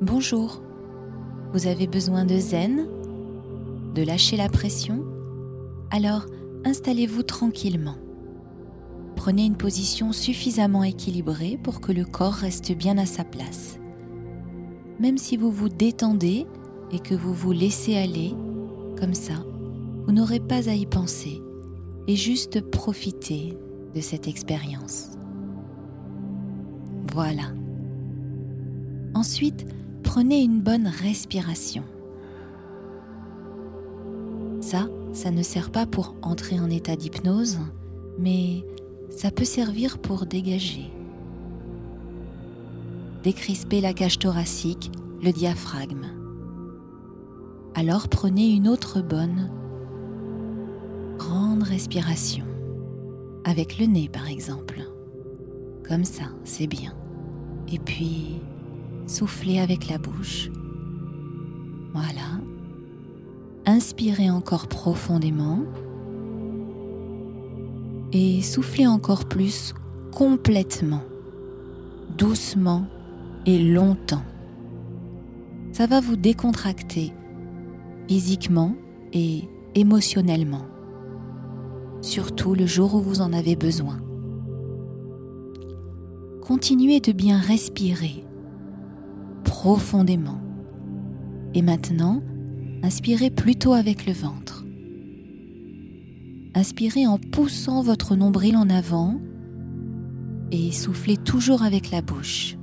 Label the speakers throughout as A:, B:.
A: Bonjour, vous avez besoin de zen, de lâcher la pression? Alors installez-vous tranquillement. Prenez une position suffisamment équilibrée pour que le corps reste bien à sa place. Même si vous vous détendez et que vous vous laissez aller, comme ça, vous n'aurez pas à y penser et juste profiter de cette expérience. Voilà. Ensuite, prenez une bonne respiration. Ça, ça ne sert pas pour entrer en état d'hypnose, mais ça peut servir pour dégager. Décrisper la cage thoracique, le diaphragme. Alors prenez une autre bonne, grande respiration, avec le nez par exemple. Comme ça, c'est bien. Et puis, soufflez avec la bouche. Voilà. Inspirez encore profondément. Et soufflez encore plus complètement, doucement et longtemps. Ça va vous décontracter physiquement et émotionnellement, surtout le jour où vous en avez besoin. Continuez de bien respirer profondément. Et maintenant, inspirez plutôt avec le ventre. Inspirez en poussant votre nombril en avant et soufflez toujours avec la bouche.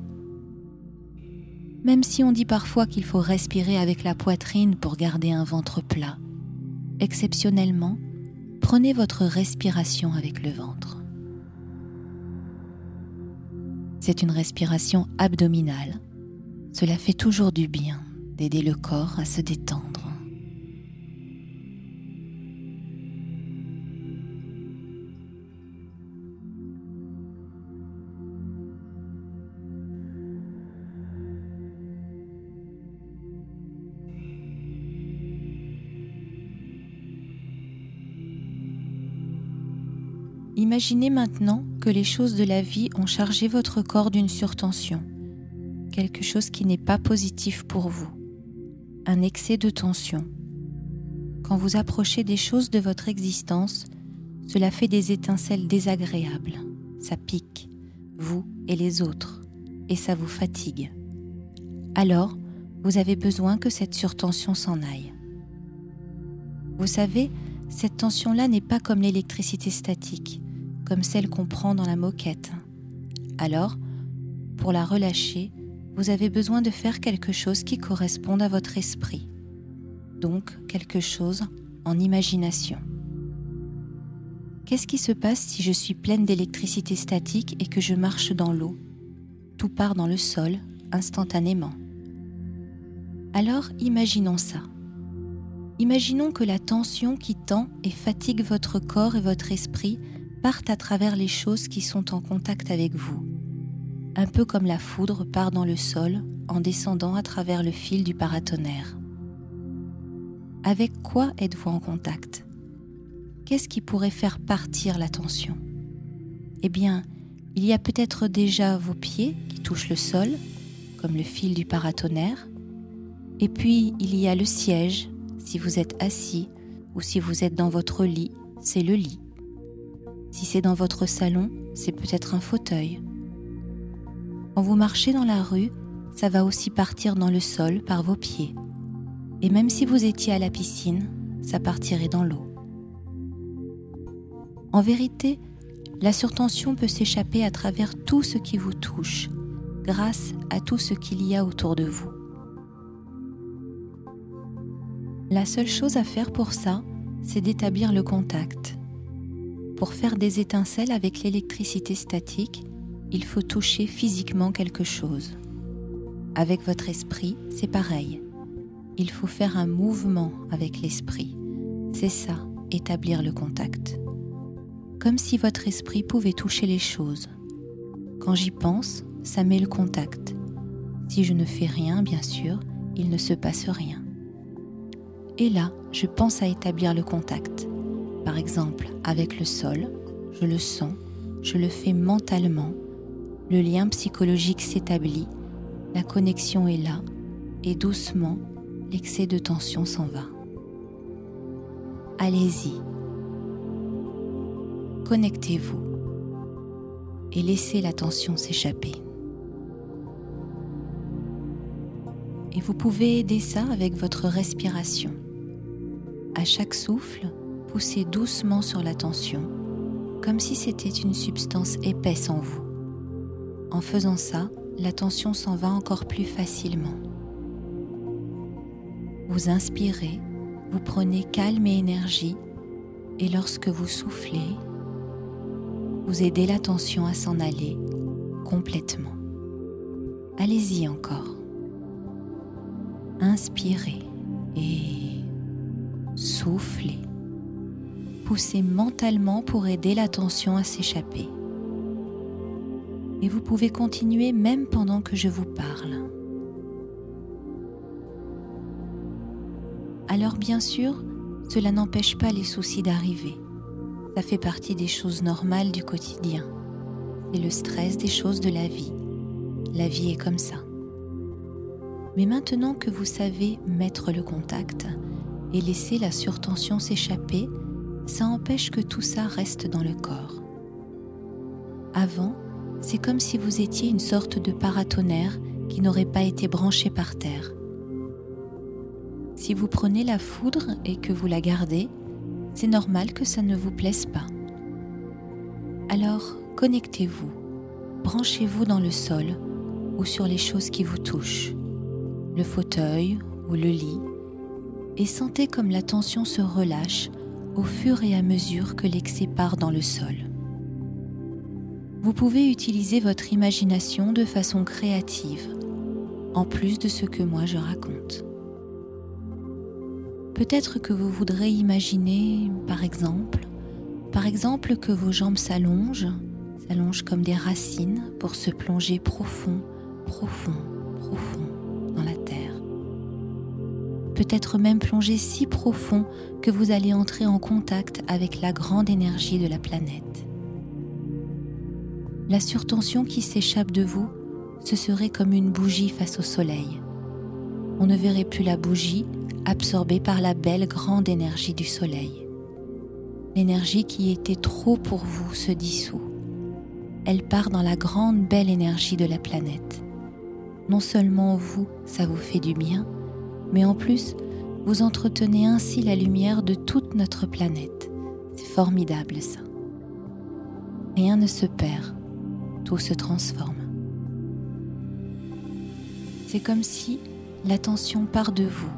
A: Même si on dit parfois qu'il faut respirer avec la poitrine pour garder un ventre plat, exceptionnellement, prenez votre respiration avec le ventre. C'est une respiration abdominale cela fait toujours du bien d'aider le corps à se détendre. Imaginez maintenant que les choses de la vie ont chargé votre corps d'une surtension quelque chose qui n'est pas positif pour vous, un excès de tension. Quand vous approchez des choses de votre existence, cela fait des étincelles désagréables, ça pique, vous et les autres, et ça vous fatigue. Alors, vous avez besoin que cette surtension s'en aille. Vous savez, cette tension-là n'est pas comme l'électricité statique, comme celle qu'on prend dans la moquette. Alors, pour la relâcher, vous avez besoin de faire quelque chose qui corresponde à votre esprit, donc quelque chose en imagination. Qu'est-ce qui se passe si je suis pleine d'électricité statique et que je marche dans l'eau? Tout part dans le sol instantanément. Alors imaginons ça. Imaginons que la tension qui tend et fatigue votre corps et votre esprit parte à travers les choses qui sont en contact avec vous un peu comme la foudre part dans le sol en descendant à travers le fil du paratonnerre. Avec quoi êtes-vous en contact? Qu'est-ce qui pourrait faire partir la tension Eh bien, il y a peut-être déjà vos pieds qui touchent le sol, comme le fil du paratonnerre, et puis il y a le siège, si vous êtes assis ou si vous êtes dans votre lit, c'est le lit. Si c'est dans votre salon, c'est peut-être un fauteuil quand vous marchez dans la rue, ça va aussi partir dans le sol par vos pieds. Et même si vous étiez à la piscine, ça partirait dans l'eau. En vérité, la surtension peut s'échapper à travers tout ce qui vous touche, grâce à tout ce qu'il y a autour de vous. La seule chose à faire pour ça, c'est d'établir le contact. Pour faire des étincelles avec l'électricité statique, il faut toucher physiquement quelque chose. Avec votre esprit, c'est pareil. Il faut faire un mouvement avec l'esprit. C'est ça, établir le contact. Comme si votre esprit pouvait toucher les choses. Quand j'y pense, ça met le contact. Si je ne fais rien, bien sûr, il ne se passe rien. Et là, je pense à établir le contact. Par exemple, avec le sol, je le sens, je le fais mentalement le lien psychologique s'établit, la connexion est là, et doucement, l'excès de tension s'en va. Allez-y. Connectez-vous et laissez la tension s'échapper. Et vous pouvez aider ça avec votre respiration. À chaque souffle, poussez doucement sur la tension, comme si c'était une substance épaisse en vous. En faisant ça, la tension s'en va encore plus facilement. Vous inspirez, vous prenez calme et énergie, et lorsque vous soufflez, vous aidez la tension à s'en aller complètement. Allez-y encore. Inspirez et soufflez. Poussez mentalement pour aider la tension à s'échapper. Et vous pouvez continuer même pendant que je vous parle. Alors bien sûr, cela n'empêche pas les soucis d'arriver. Ça fait partie des choses normales du quotidien. C'est le stress des choses de la vie. La vie est comme ça. Mais maintenant que vous savez mettre le contact et laisser la surtension s'échapper, ça empêche que tout ça reste dans le corps. Avant, c'est comme si vous étiez une sorte de paratonnerre qui n'aurait pas été branché par terre. Si vous prenez la foudre et que vous la gardez, c'est normal que ça ne vous plaise pas. Alors, connectez-vous, branchez-vous dans le sol ou sur les choses qui vous touchent, le fauteuil ou le lit, et sentez comme la tension se relâche au fur et à mesure que l'excès part dans le sol. Vous pouvez utiliser votre imagination de façon créative, en plus de ce que moi je raconte. Peut-être que vous voudrez imaginer, par exemple, par exemple que vos jambes s'allongent, s'allongent comme des racines pour se plonger profond, profond, profond dans la terre. Peut-être même plonger si profond que vous allez entrer en contact avec la grande énergie de la planète. La surtension qui s'échappe de vous, ce serait comme une bougie face au soleil. On ne verrait plus la bougie absorbée par la belle grande énergie du soleil. L'énergie qui était trop pour vous se dissout. Elle part dans la grande belle énergie de la planète. Non seulement vous, ça vous fait du bien, mais en plus, vous entretenez ainsi la lumière de toute notre planète. C'est formidable ça. Rien ne se perd, tout se transforme. C'est comme si l'attention part de vous,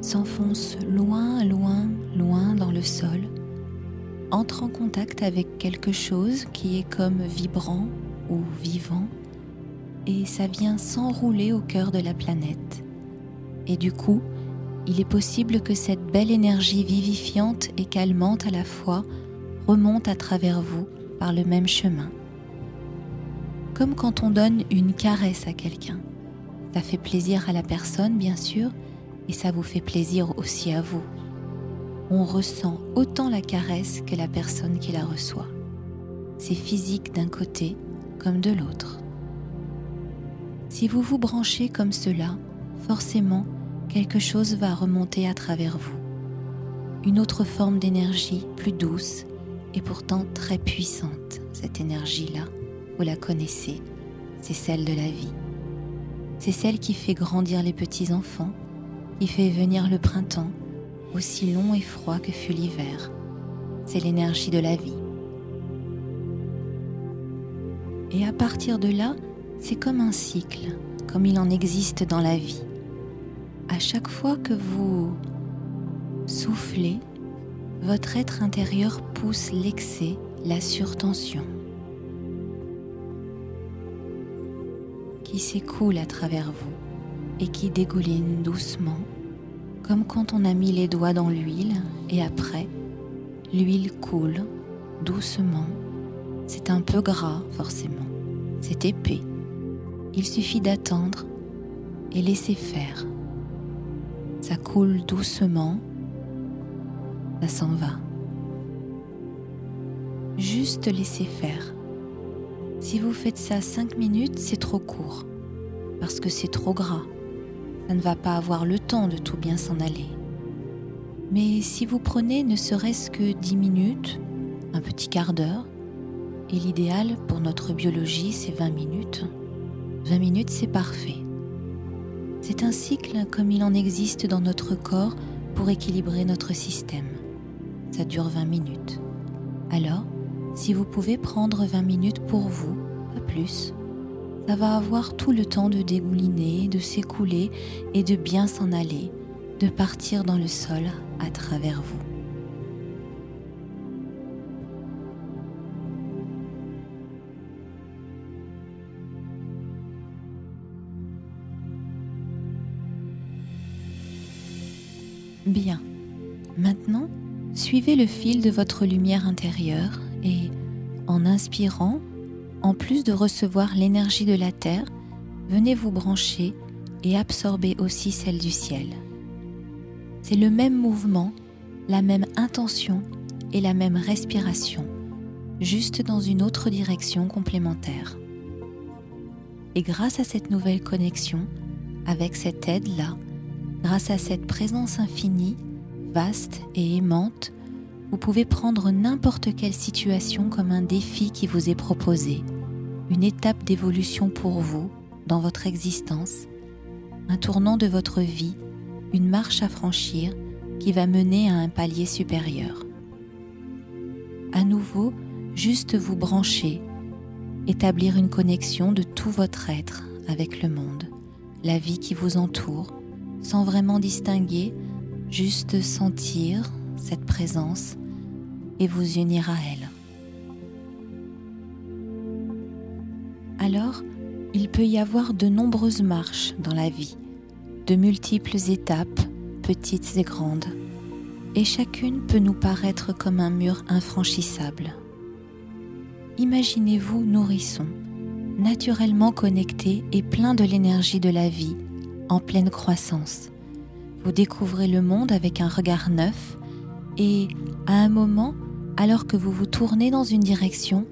A: s'enfonce loin, loin, loin dans le sol, entre en contact avec quelque chose qui est comme vibrant ou vivant, et ça vient s'enrouler au cœur de la planète. Et du coup, il est possible que cette belle énergie vivifiante et calmante à la fois remonte à travers vous par le même chemin. Comme quand on donne une caresse à quelqu'un. Ça fait plaisir à la personne, bien sûr, et ça vous fait plaisir aussi à vous. On ressent autant la caresse que la personne qui la reçoit. C'est physique d'un côté comme de l'autre. Si vous vous branchez comme cela, forcément, quelque chose va remonter à travers vous. Une autre forme d'énergie plus douce et pourtant très puissante. Cette énergie-là, la connaissez, c'est celle de la vie. C'est celle qui fait grandir les petits-enfants, qui fait venir le printemps, aussi long et froid que fut l'hiver. C'est l'énergie de la vie. Et à partir de là, c'est comme un cycle, comme il en existe dans la vie. À chaque fois que vous soufflez, votre être intérieur pousse l'excès, la surtension. Qui s'écoule à travers vous et qui dégouline doucement, comme quand on a mis les doigts dans l'huile et après, l'huile coule doucement. C'est un peu gras forcément, c'est épais. Il suffit d'attendre et laisser faire. Ça coule doucement, ça s'en va. Juste laisser faire. Si vous faites ça 5 minutes, c'est trop court, parce que c'est trop gras. ça ne va pas avoir le temps de tout bien s'en aller. Mais si vous prenez ne serait-ce que 10 minutes, un petit quart d'heure, et l'idéal pour notre biologie c'est 20 minutes, 20 minutes c'est parfait. C'est un cycle comme il en existe dans notre corps pour équilibrer notre système. Ça dure 20 minutes. Alors, si vous pouvez prendre 20 minutes pour vous, pas plus, ça va avoir tout le temps de dégouliner, de s'écouler et de bien s'en aller, de partir dans le sol à travers vous. Bien. Maintenant, suivez le fil de votre lumière intérieure et, en inspirant, en plus de recevoir l'énergie de la Terre, venez vous brancher et absorber aussi celle du ciel. C'est le même mouvement, la même intention et la même respiration, juste dans une autre direction complémentaire. Et grâce à cette nouvelle connexion, avec cette aide-là, grâce à cette présence infinie, vaste et aimante, vous pouvez prendre n'importe quelle situation comme un défi qui vous est proposé, une étape d'évolution pour vous dans votre existence, un tournant de votre vie, une marche à franchir qui va mener à un palier supérieur. À nouveau, juste vous brancher, établir une connexion de tout votre être avec le monde, la vie qui vous entoure, sans vraiment distinguer, juste sentir cette présence et vous unir à elle. Alors, il peut y avoir de nombreuses marches dans la vie, de multiples étapes, petites et grandes, et chacune peut nous paraître comme un mur infranchissable. Imaginez-vous nourrisson, naturellement connecté et plein de l'énergie de la vie, en pleine croissance. Vous découvrez le monde avec un regard neuf et, à un moment, alors que vous vous tournez dans une direction,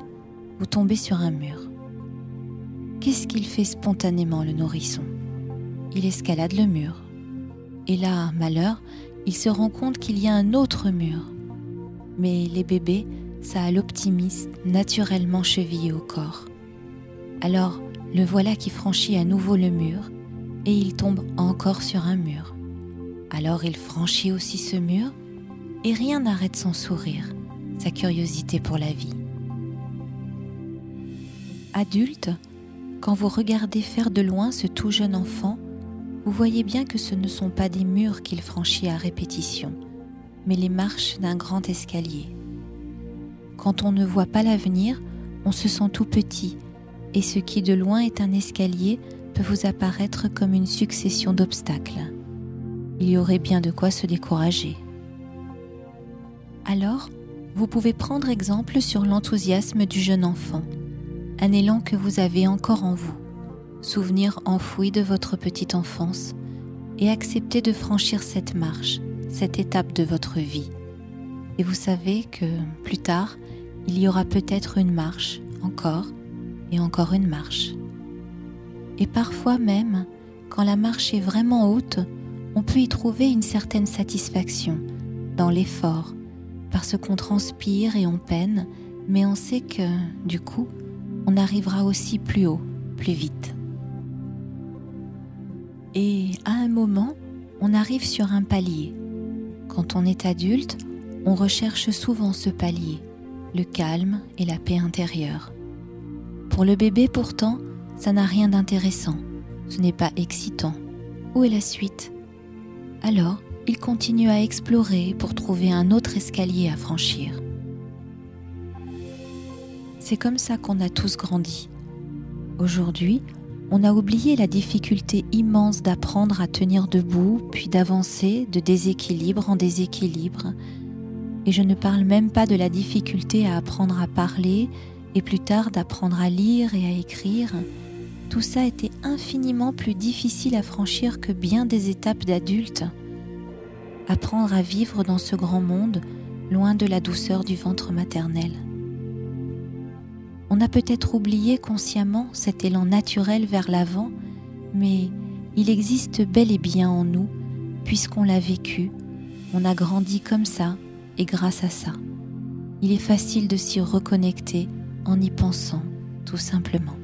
A: vous tombez sur un mur. Qu'est-ce qu'il fait spontanément le nourrisson? Il escalade le mur. Et là, malheur, il se rend compte qu'il y a un autre mur. Mais les bébés, ça a l'optimiste naturellement chevillé au corps. Alors, le voilà qui franchit à nouveau le mur et il tombe encore sur un mur. Alors il franchit aussi ce mur et rien n'arrête son sourire sa curiosité pour la vie. Adulte, quand vous regardez faire de loin ce tout jeune enfant, vous voyez bien que ce ne sont pas des murs qu'il franchit à répétition, mais les marches d'un grand escalier. Quand on ne voit pas l'avenir, on se sent tout petit, et ce qui de loin est un escalier peut vous apparaître comme une succession d'obstacles. Il y aurait bien de quoi se décourager. Alors, vous pouvez prendre exemple sur l'enthousiasme du jeune enfant, un élan que vous avez encore en vous, souvenir enfoui de votre petite enfance, et accepter de franchir cette marche, cette étape de votre vie. Et vous savez que plus tard, il y aura peut-être une marche, encore, et encore une marche. Et parfois même, quand la marche est vraiment haute, on peut y trouver une certaine satisfaction dans l'effort, parce qu'on transpire et on peine, mais on sait que, du coup, on arrivera aussi plus haut, plus vite. Et à un moment, on arrive sur un palier. Quand on est adulte, on recherche souvent ce palier, le calme et la paix intérieure. Pour le bébé pourtant, ça n'a rien d'intéressant, ce n'est pas excitant. Où est la suite? Alors, il continue à explorer pour trouver un autre escalier à franchir. C'est comme ça qu'on a tous grandi. Aujourd'hui, on a oublié la difficulté immense d'apprendre à tenir debout, puis d'avancer de déséquilibre en déséquilibre. Et je ne parle même pas de la difficulté à apprendre à parler et plus tard d'apprendre à lire et à écrire. Tout ça était infiniment plus difficile à franchir que bien des étapes d'adultes apprendre à vivre dans ce grand monde loin de la douceur du ventre maternel. On a peut-être oublié consciemment cet élan naturel vers l'avant, mais il existe bel et bien en nous, puisqu'on l'a vécu, on a grandi comme ça et grâce à ça. Il est facile de s'y reconnecter en y pensant, tout simplement.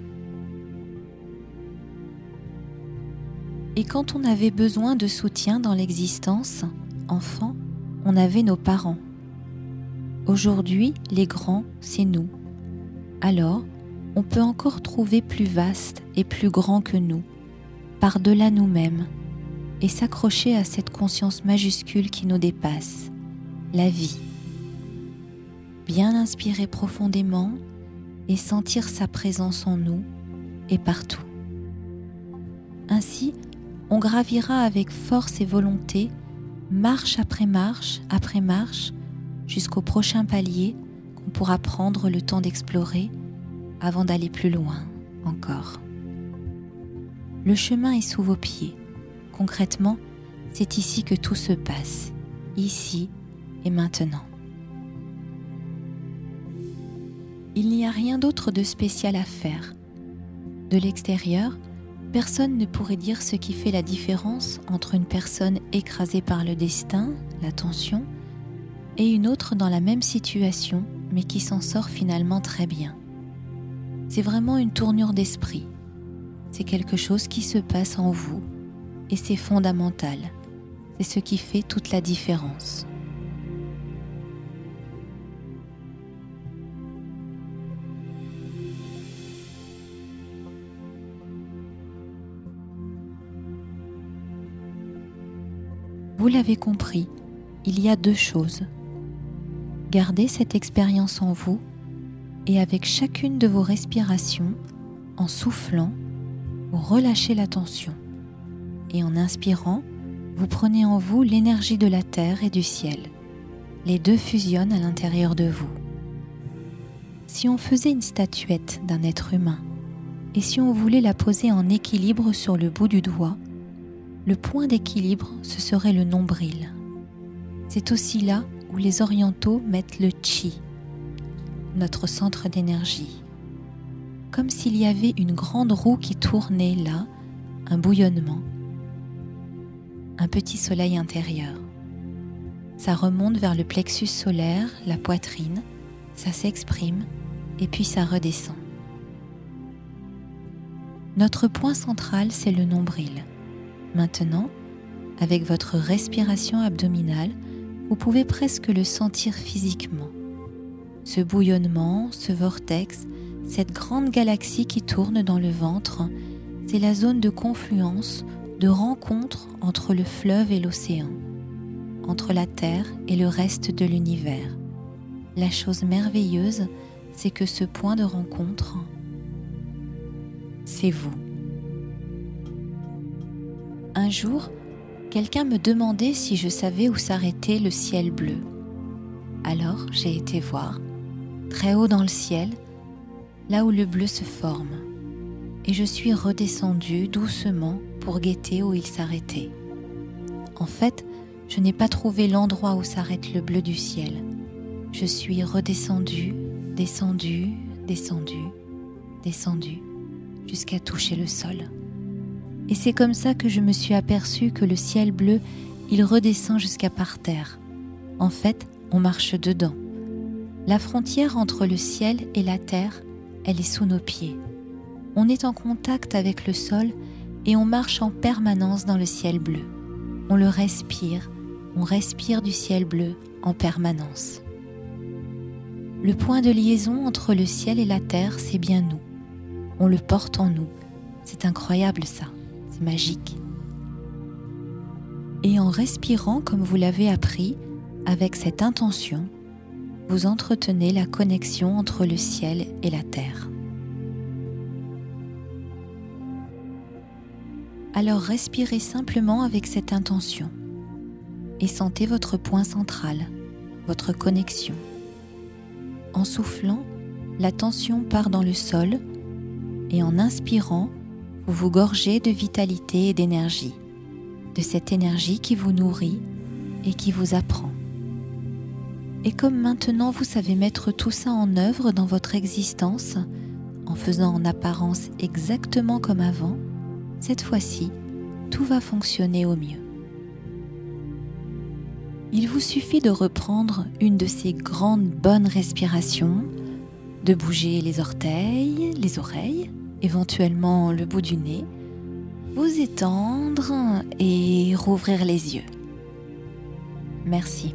A: Et quand on avait besoin de soutien dans l'existence, enfant, on avait nos parents. Aujourd'hui, les grands, c'est nous. Alors, on peut encore trouver plus vaste et plus grand que nous, par-delà nous-mêmes, et s'accrocher à cette conscience majuscule qui nous dépasse, la vie. Bien inspirer profondément et sentir sa présence en nous et partout. Ainsi, on gravira avec force et volonté, marche après marche après marche, jusqu'au prochain palier qu'on pourra prendre le temps d'explorer avant d'aller plus loin encore. Le chemin est sous vos pieds. Concrètement, c'est ici que tout se passe, ici et maintenant. Il n'y a rien d'autre de spécial à faire. De l'extérieur, personne ne pourrait dire ce qui fait la différence entre une personne écrasée par le destin, la tension, et une autre dans la même situation mais qui s'en sort finalement très bien. C'est vraiment une tournure d'esprit. C'est quelque chose qui se passe en vous et c'est fondamental. C'est ce qui fait toute la différence. Vous l'avez compris, il y a deux choses. Gardez cette expérience en vous et avec chacune de vos respirations, en soufflant, vous relâchez la tension. Et en inspirant, vous prenez en vous l'énergie de la terre et du ciel. Les deux fusionnent à l'intérieur de vous. Si on faisait une statuette d'un être humain et si on voulait la poser en équilibre sur le bout du doigt, le point d'équilibre, ce serait le nombril. C'est aussi là où les orientaux mettent le chi, notre centre d'énergie. Comme s'il y avait une grande roue qui tournait là, un bouillonnement, un petit soleil intérieur. Ça remonte vers le plexus solaire, la poitrine, ça s'exprime et puis ça redescend. Notre point central, c'est le nombril. Maintenant, avec votre respiration abdominale, vous pouvez presque le sentir physiquement. Ce bouillonnement, ce vortex, cette grande galaxie qui tourne dans le ventre, c'est la zone de confluence, de rencontre entre le fleuve et l'océan, entre la Terre et le reste de l'univers. La chose merveilleuse, c'est que ce point de rencontre, c'est vous. Un jour, quelqu'un me demandait si je savais où s'arrêtait le ciel bleu. Alors j'ai été voir, très haut dans le ciel, là où le bleu se forme, et je suis redescendue doucement pour guetter où il s'arrêtait. En fait, je n'ai pas trouvé l'endroit où s'arrête le bleu du ciel. Je suis redescendue, descendue, descendue, descendue, jusqu'à toucher le sol. Et c'est comme ça que je me suis aperçu que le ciel bleu, il redescend jusqu'à par terre. En fait, on marche dedans. La frontière entre le ciel et la terre, elle est sous nos pieds. On est en contact avec le sol et on marche en permanence dans le ciel bleu. On le respire, on respire du ciel bleu en permanence. Le point de liaison entre le ciel et la terre, c'est bien nous. On le porte en nous. C'est incroyable ça magique. Et en respirant comme vous l'avez appris, avec cette intention, vous entretenez la connexion entre le ciel et la terre. Alors respirez simplement avec cette intention et sentez votre point central, votre connexion. En soufflant, la tension part dans le sol et en inspirant, vous vous gorgez de vitalité et d'énergie, de cette énergie qui vous nourrit et qui vous apprend. Et comme maintenant vous savez mettre tout ça en œuvre dans votre existence, en faisant en apparence exactement comme avant, cette fois-ci, tout va fonctionner au mieux. Il vous suffit de reprendre une de ces grandes bonnes respirations, de bouger les orteils, les oreilles, éventuellement le bout du nez, vous étendre et rouvrir les yeux. Merci.